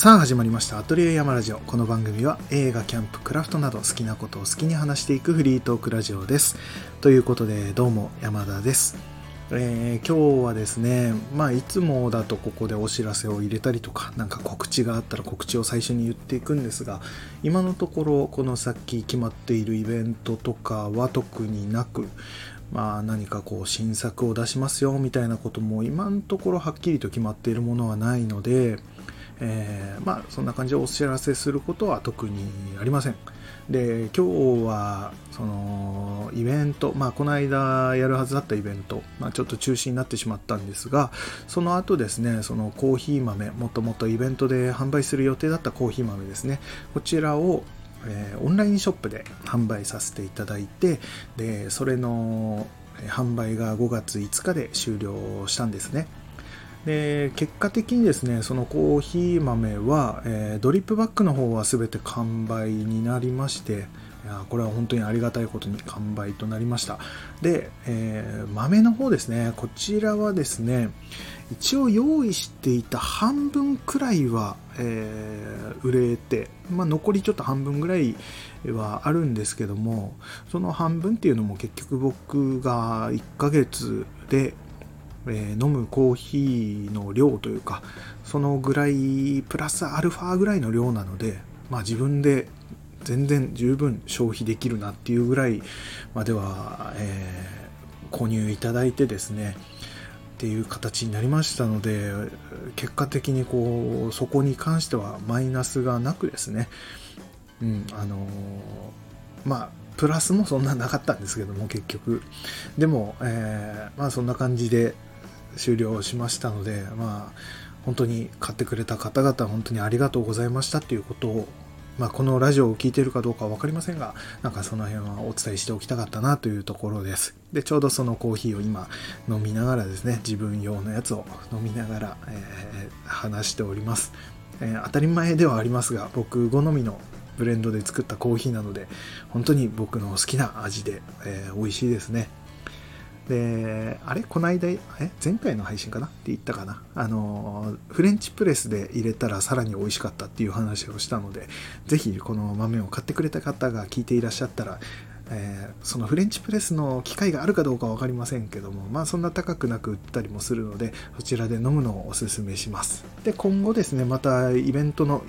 さあ始まりました。アトリエ山ラジオ。この番組は映画キャンプクラフトなど好きなことを好きに話していくフリートークラジオです。ということでどうも山田です。えー、今日はですね、まあ、いつもだとここでお知らせを入れたりとか、なんか告知があったら告知を最初に言っていくんですが、今のところ、この先決まっているイベントとかは特になく、まあ、何かこう新作を出しますよみたいなことも今のところはっきりと決まっているものはないので、えー、まあそんな感じでお知らせすることは特にありません。で今日はそのイベント、まあ、この間やるはずだったイベント、まあ、ちょっと中止になってしまったんですがその後ですねそのコーヒー豆もともとイベントで販売する予定だったコーヒー豆ですねこちらをえー、オンラインショップで販売させていただいてでそれの販売が5月5日で終了したんですねで結果的にですねそのコーヒー豆は、えー、ドリップバッグの方は全て完売になりましていやこれは本当にありがたいことに完売となりました。で、えー、豆の方ですねこちらはですね一応用意していた半分くらいは、えー、売れて、まあ、残りちょっと半分ぐらいはあるんですけどもその半分っていうのも結局僕が1ヶ月でえー、飲むコーヒーの量というかそのぐらいプラスアルファぐらいの量なので、まあ、自分で全然十分消費できるなっていうぐらいまでは、えー、購入いただいてですねっていう形になりましたので結果的にこうそこに関してはマイナスがなくですねうんあのー、まあプラスもそんななかったんですけども結局。でも、えー、まあそんな感じで終了しましたので、まあ、本当に買ってくれた方々、本当にありがとうございましたっていうことを、まあ、このラジオを聴いているかどうかは分かりませんが、なんかその辺はお伝えしておきたかったなというところです。で、ちょうどそのコーヒーを今飲みながらですね、自分用のやつを飲みながら、えー、話しております、えー、当たり前ではありますが、僕好みのブレンドで作ったコーヒーなので、本当に僕の好きな味で、えー、美味しいですね。で、あれ？この間、え？前回の配信かな？って言ったかな？あの、フレンチプレスで入れたらさらに美味しかったっていう話をしたので、ぜひこの豆を買ってくれた方が聞いていらっしゃったら、えー、そのフレンチプレスの機会があるかどうか分かりませんけども、まあそんな高くなく売ったりもするので、そちらで飲むのをおすすめします。で、今後ですね、またイベントの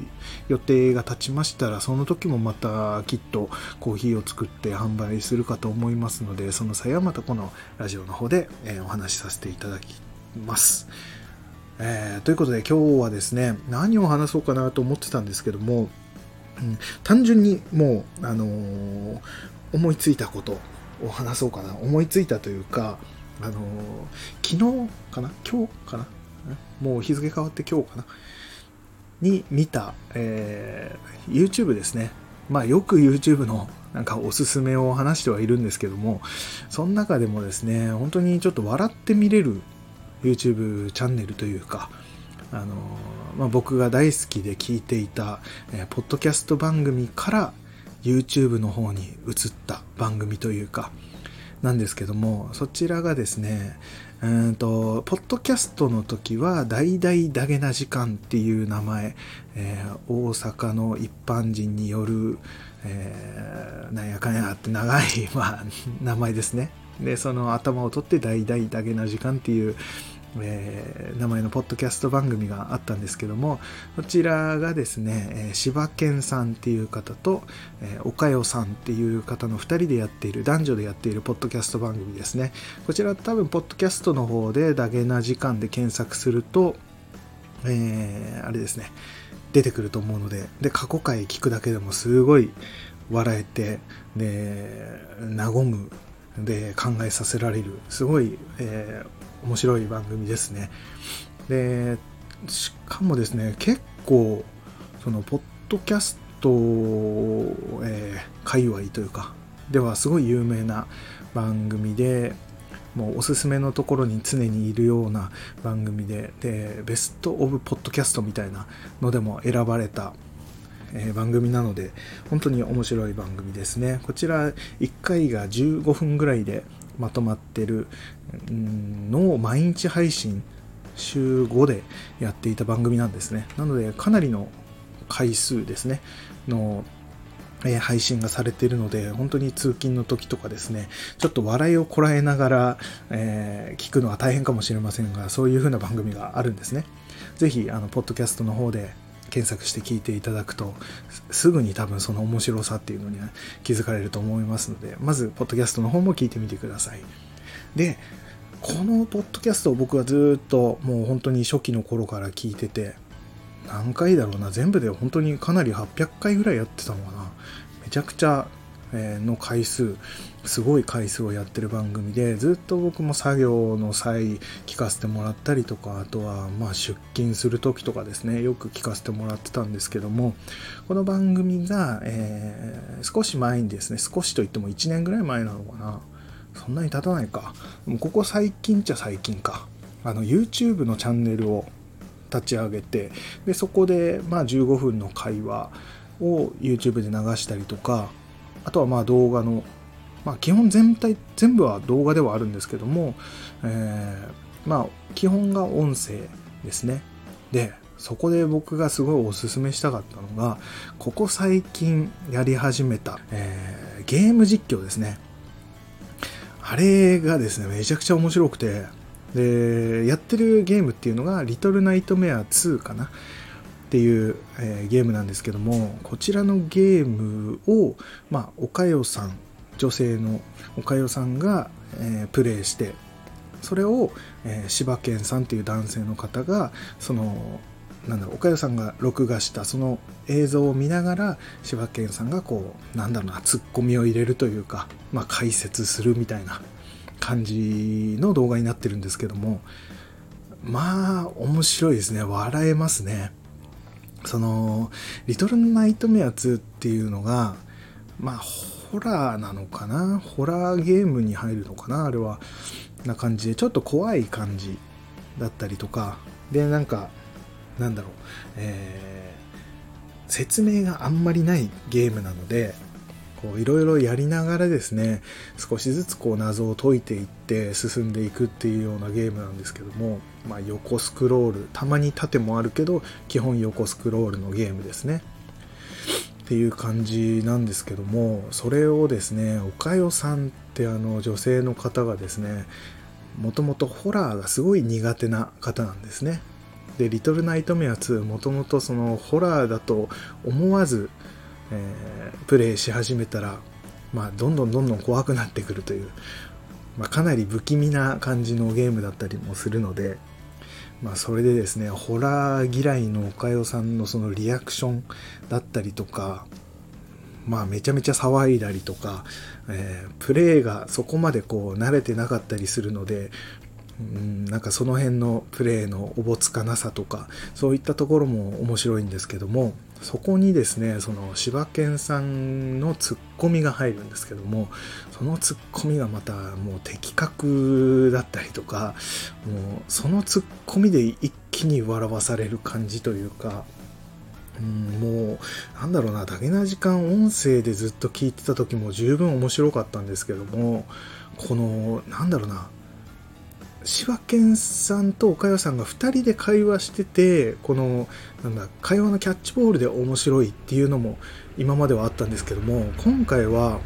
予定が立ちましたら、その時もまたきっとコーヒーを作って販売するかと思いますので、その際はまたこのラジオの方で、え、お話しさせていただきます。えー、ということで今日はですね、何を話そうかなと思ってたんですけども、うん、単純にもう、あのー、思いついたことを話そうかな。思いついたというか、あの、昨日かな？今日かな？もう日付変わって今日かな？に見た、えー、YouTube ですね。まあよく YouTube のなんかおすすめを話してはいるんですけども、その中でもですね、本当にちょっと笑って見れる YouTube チャンネルというか、あの、まあ、僕が大好きで聞いていた、えー、ポッドキャスト番組から YouTube の方に移った番組というか、なんですけども、そちらがですね、うんと、ポッドキャストの時は、大々だげな時間っていう名前、えー、大阪の一般人による、えー、なんやかんやって長い、まあ、名前ですね。で、その頭を取って大々だげな時間っていう、えー、名前のポッドキャスト番組があったんですけども、こちらがですね、えー、柴犬さんっていう方と、えー、岡代さんっていう方の2人でやっている、男女でやっているポッドキャスト番組ですね。こちら多分、ポッドキャストの方でダゲな時間で検索すると、えー、あれですね、出てくると思うので、で、過去回聞くだけでもすごい笑えて、で、和む、で考えさせられる、すごい、えー面白い番組ですね。で、しかもですね、結構、その、ポッドキャスト、えー、界隈というか、ではすごい有名な番組で、もうおすすめのところに常にいるような番組で、で、ベストオブポッドキャストみたいなのでも選ばれた、えー、番組なので、本当に面白い番組ですね。こちら1回が15分ぐらいでまとまってるのを毎日配信週5でやっていた番組なんですね。なのでかなりの回数ですねのえ配信がされているので、本当に通勤の時とかですね、ちょっと笑いをこらえながら、えー、聞くのは大変かもしれませんが、そういう風な番組があるんですね。ぜひ、あの、ポッドキャストの方で検索して聞いていただくと、すぐに多分その面白さっていうのには気づかれると思いますので、まず、ポッドキャストの方も聞いてみてください。で、このポッドキャストを僕はずっともう本当に初期の頃から聞いてて、何回だろうな、全部で本当にかなり800回ぐらいやってたのかな。めちゃくちゃ、の回数、すごい回数をやってる番組で、ずっと僕も作業の際聞かせてもらったりとか、あとはまあ出勤する時とかですね、よく聞かせてもらってたんですけども、この番組が、えー、少し前にですね、少しといっても1年ぐらい前なのかな。そんなに経たないか。もうここ最近っちゃ最近か。あの YouTube のチャンネルを立ち上げてでそこでまあ15分の会話を YouTube で流したりとかあとはまあ動画の、まあ、基本全体全部は動画ではあるんですけども、えー、まあ基本が音声ですね。でそこで僕がすごいおすすめしたかったのがここ最近やり始めた、えー、ゲーム実況ですね。あれがですねめちゃくちゃ面白くてでやってるゲームっていうのが「リトルナイトメア2」かな？っていう、えー、ゲームなんですけどもこちらのゲームを、まあ、おかよさん女性のおかよさんが、えー、プレイしてそれを、えー、柴犬さんっていう男性の方がそのなんだろう岡代さんが録画したその映像を見ながら柴犬さんがこうなんだろうなツッコミを入れるというか、まあ、解説するみたいな感じの動画になってるんですけどもまあ面白いですね。笑えますね。その「リトルナイトメア2」っていうのがまあホラーなのかな？ホラーゲームに入るのかな？あれはな感じで。ちょっと怖い感じだったりとか。でなんかなんだろう、えー、説明があんまりないゲームなのでこういろいろやりながらですね少しずつこう謎を解いていって進んでいくっていうようなゲームなんですけども、まあ、横スクロール。たまに縦もあるけど基本横スクロールのゲームですね。っていう感じなんですけどもそれをですねおかよさんってあの女性の方がですねもともとホラーがすごい苦手な方なんですね。で「リトルナイトメア2」もともとそのホラーだと思わずえー、プレイし始めたら、まあ、どんどんどんどん怖くなってくるという、まあ、かなり不気味な感じのゲームだったりもするので、まあ、それでですねホラー嫌いのおかよさんのそのリアクションだったりとかまあめちゃめちゃ騒いだりとか、えー、プレーがそこまでこう慣れてなかったりするのでうんなんかその辺のプレーのおぼつかなさとかそういったところも面白いんですけどもそこにですねその柴犬さんのツッコミが入るんですけどもそのツッコミがまたもう的確だったりとかもうそのツッコミで一気に笑わされる感じというかうん、もう、なんだろうな、だけな時間音声でずっと聞いてた時も十分面白かったんですけども、この、なんだろうな、柴犬さんと岡代さんが2人で会話しててこのなんだ会話のキャッチボールで面白いっていうのも今まではあったんですけども今回は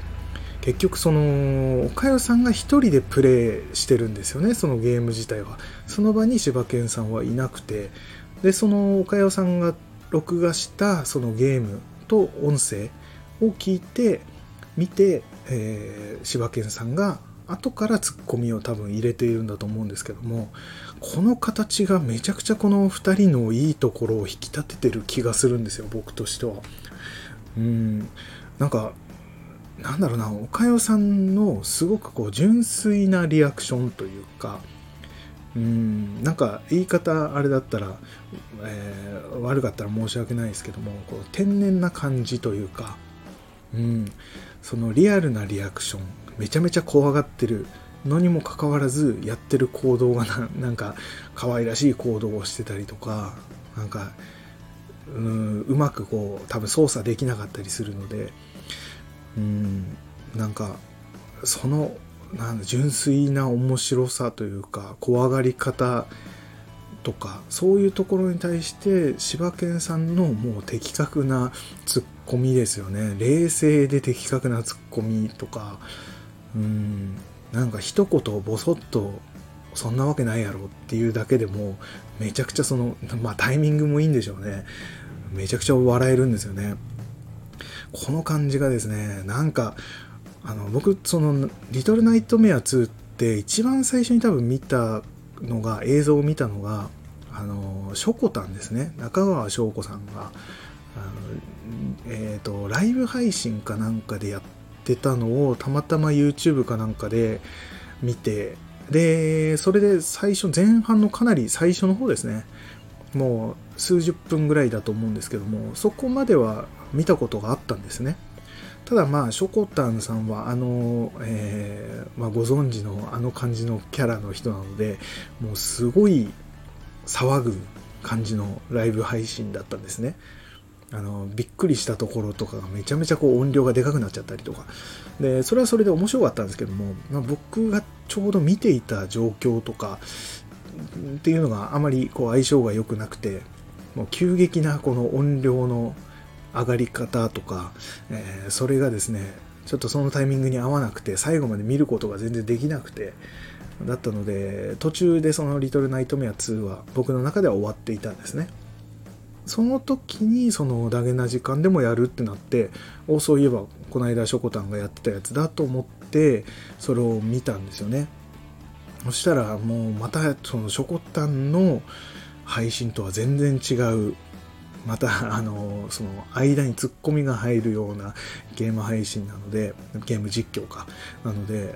結局その岡代さんが1人でプレイしてるんですよねそのゲーム自体は。その場に柴犬さんはいなくて。でその岡代さんが録画したそのゲームと音声を聞いて見て、えー、柴犬さんが後からツッコミを多分入れているんだと思うんですけどもこの形がめちゃくちゃこの2人のいいところを引き立ててる気がするんですよ僕としては。うん。なんかなんだろうなおかよさんのすごくこう純粋なリアクションというかうん。なんか言い方あれだったら、えー、悪かったら申し訳ないですけどもこう天然な感じというか、うん、そのリアルなリアクション。めちゃめちゃ怖がってるのにもかかわらずやってる行動がな なんか可愛らしい行動をしてたりとかなんかうんうまくこう多分操作できなかったりするのでうんなんかそのなん純粋な面白さというか怖がり方とかそういうところに対して柴犬さんのもう的確なツッコミですよね。冷静で的確なツッコミとかうん。なんか一言ボソッとそんなわけないやろっていうだけでもめちゃくちゃそのまあタイミングもいいんでしょうね。めちゃくちゃ笑えるんですよね。この感じがですねなんかあの僕その「リトルナイトメア2」って一番最初に多分見たのが映像を見たのがあのしょこたんですね。中川翔子さんがあの、えーと、ライブ配信かなんかでやってたのをたまたま YouTube かなんかで見てでそれで最初前半のかなり最初の方ですね。もう数十分ぐらいだと思うんですけどもそこまでは見たことがあったんですね。ただまあショコタンさんはあの、えー、まあ、ご存知のあの感じのキャラの人なのでもうすごい騒ぐ感じのライブ配信だったんですね。あのびっくりしたところとかがめちゃめちゃこう音量がでかくなっちゃったりとか。でそれはそれで面白かったんですけども、まあ、僕がちょうど見ていた状況とかっていうのがあまりこう相性が良くなくてもう急激なこの音量の上がり方とか、えー、それがですねちょっとそのタイミングに合わなくて最後まで見ることが全然できなくてだったので途中でその「リトルナイトメア2」は僕の中では終わっていたんですね。その時にそのダゲな時間でもやるってなっておそういえばこの間しょこたんがやってたやつだと思ってそれを見たんですよね。そしたらもうまたそのしょこたんの配信とは全然違う。またあのその間にツッコミが入るようなゲーム配信なのでゲーム実況か。なので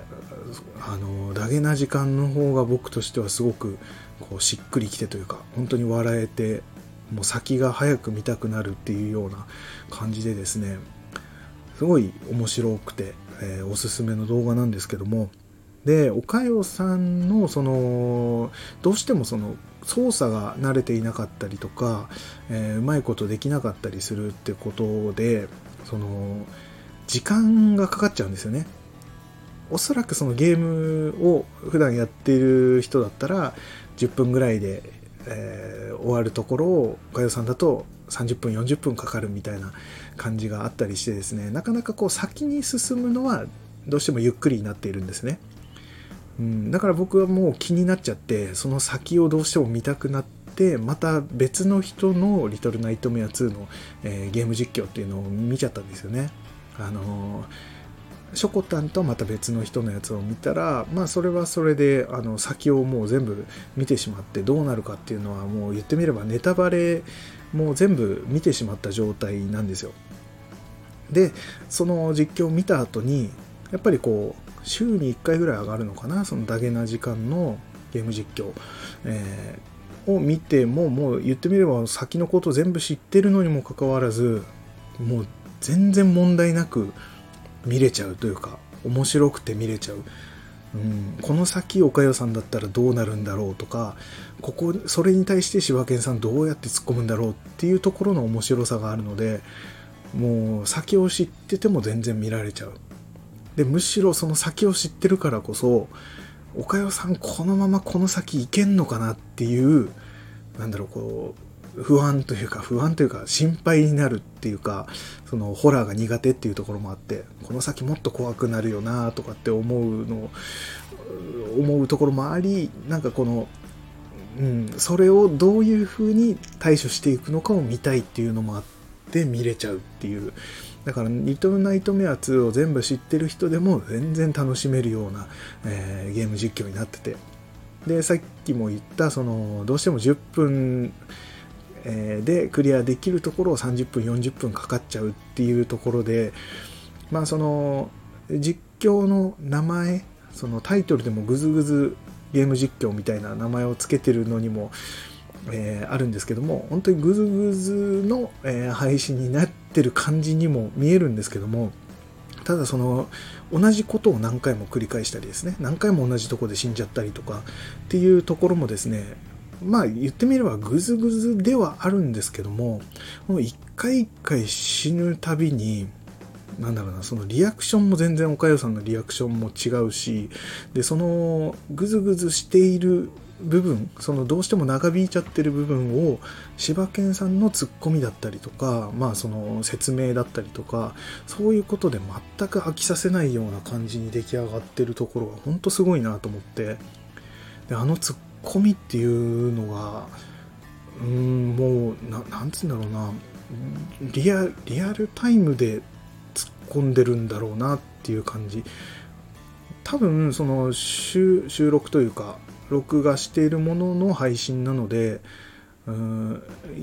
あのダゲな時間の方が僕としてはすごくこうしっくりきてというか本当に笑えてもう先が早く見たくなるっていうような感じでですねすごい面白くて、えー、おすすめの動画なんですけどもでおかよさんのそのどうしてもその操作が慣れていなかったりとか、えー、うまいことできなかったりするってことでその時間がかかっちゃうんですよね。おそらくそのゲームを普段やっている人だったら10分ぐらいで、えー、終わるところをおかさんだと30分40分かかるみたいな感じがあったりしてですねなかなかこう先に進むのはどうしてもゆっくりになっているんですねうん、だから僕はもう気になっちゃってその先をどうしても見たくなってまた別の人の「リトルナイトメア2の」えー、ゲーム実況っていうのを見ちゃったんですよね。あのショコタンとまた別の人のやつを見たらまあそれはそれであの先をもう全部見てしまってどうなるかっていうのはもう言ってみればネタバレもう全部見てしまった状態なんですよ。でその実況を見た後にやっぱりこう週に1回ぐらい上がるのかなそのダゲな時間のゲーム実況、えー、を見てももう言ってみれば先のこと全部知ってるのにもかかわらずもう全然問題なく見れちゃうというか面白くて見れちゃう、うん、この先岡代さんだったらどうなるんだろうとかここそれに対して柴犬さんどうやって突っ込むんだろうっていうところの面白さがあるのでもう先を知ってても全然見られちゃう。でむしろその先を知ってるからこそ岡代さんこのままこの先いけんのかなっていうなんだろうこう不安というか不安というか心配になるっていうかそのホラーが苦手っていうところもあってこの先もっと怖くなるよなとかって思うの思うところもありなんかこの、うん、それをどういうふうに対処していくのかを見たいっていうのもあって見れちゃうっていうだから、リトルナイトメア2を全部知ってる人でも全然楽しめるような、えー、ゲーム実況になってて。で、さっきも言った、その、どうしても10分、え、でクリアできるところを30分、40分かかっちゃうっていうところで、まあ、その、実況の名前、そのタイトルでもグズグズゲーム実況みたいな名前を付けてるのにも、えー、あるんですけども本当にグズグズの、えー、配信になってる感じにも見えるんですけどもただその同じことを何回も繰り返したりですね何回も同じとこで死んじゃったりとかっていうところもですねまあ言ってみればグズグズではあるんですけどももう一回一回死ぬたびになんだろうなそのリアクションも全然おかよさんのリアクションも違うしでそのグズグズしている部分そのどうしても長引いちゃってる部分を柴犬さんのツッコミだったりとかまあその説明だったりとかそういうことで全く飽きさせないような感じに出来上がってるところが本当すごいなと思ってであのツッコミっていうのがうんもうななんつうんだろうな。リアリアルタイムで突っ込んでるんだろうなっていう感じ。多分その収録というか録画しているものの配信なのでうん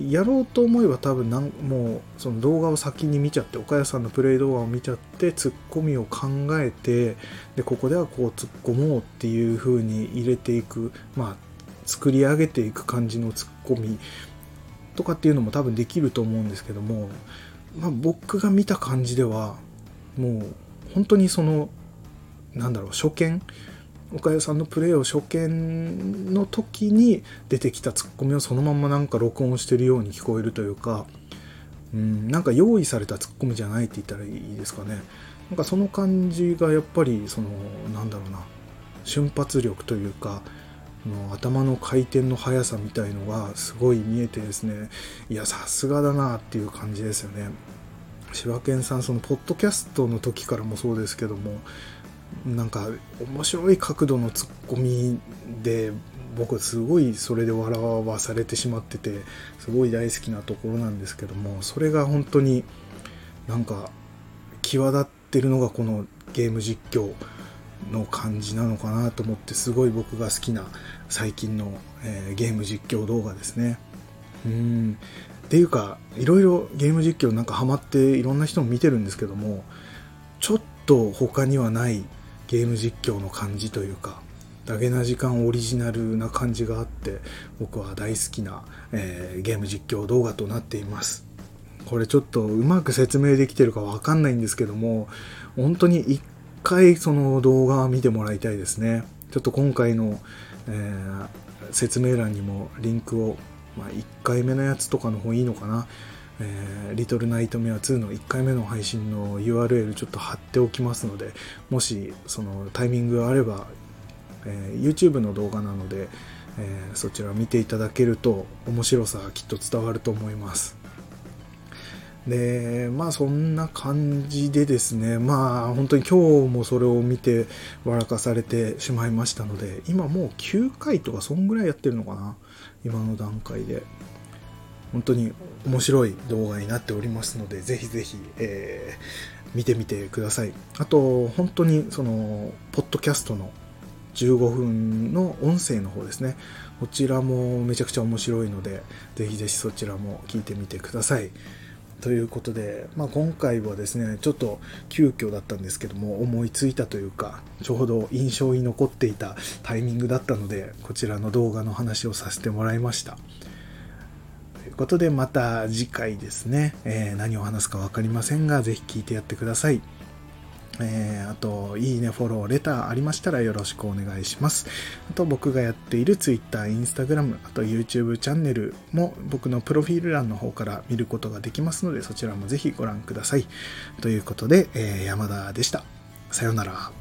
やろうと思えば多分なんもうその動画を先に見ちゃって岡谷さんのプレイ動画を見ちゃってツッコミを考えてでここではこう突っ込もうっていう風に入れていく。まあ作り上げていく感じのツッコミとかっていうのも多分できると思うんですけども、まあ、僕が見た感じではもう本当にそのなんだろう初見岡谷さんのプレーを初見の時に出てきたツッコミをそのままなんか録音してるように聞こえるというか、うん、なんか用意されたツッコミじゃないって言ったらいいですかね。なんかその感じがやっぱりそのなんだろうな瞬発力というかの頭の回転の速さみたいのがすごい見えてですねいやさすがだなっていう感じですよね。柴犬さんそのポッドキャストの時からもそうですけどもなんか面白い角度のツッコミで僕すごいそれで笑わされてしまっててすごい大好きなところなんですけどもそれが本当になんか際立ってるのがこのゲーム実況。の感じなのかなと思ってすごい僕が好きな最近の、えー、ゲーム実況動画ですね。うんっていうかいろいろゲーム実況なんかハマっていろんな人も見てるんですけどもちょっと他にはないゲーム実況の感じというかダゲな時間オリジナルな感じがあって僕は大好きな、えー、ゲーム実況動画となっていますこれちょっとうまく説明できてるかわかんないんですけども本当に一回その動画を見てもらいたいですねちょっと今回の、えー、説明欄にもリンクを、まあ、1回目のやつとかの方いいのかなえー、リトルナイトメア2の1回目の配信の URL ちょっと貼っておきますので、もしそのタイミングがあれば、えー、YouTube の動画なので、えー、そちら見ていただけると面白さがきっと伝わると思います。で、まあそんな感じでですね、まあ本当に今日もそれを見て笑かされてしまいましたので、今もう9回とかそんぐらいやってるのかな今の段階で。本当に面白い動画になっておりますので、ぜひぜひ、えー、見てみてください。あと、本当にその、ポッドキャストの15分の音声の方ですね。こちらもめちゃくちゃ面白いので、ぜひぜひそちらも聞いてみてください。ということで、まあ、今回はですね、ちょっと急遽だったんですけども、思いついたというか、ちょうど印象に残っていたタイミングだったので、こちらの動画の話をさせてもらいました。ということで、また次回ですね、えー、何を話すか分かりませんが、是非聞いてやってください。えー、あと、いいね、フォロー、レターありましたらよろしくお願いします。あと、僕がやっている Twitter、Instagram、あと YouTube チャンネルも僕のプロフィール欄の方から見ることができますので、そちらもぜひご覧ください。ということで、えー、山田でした。さようなら。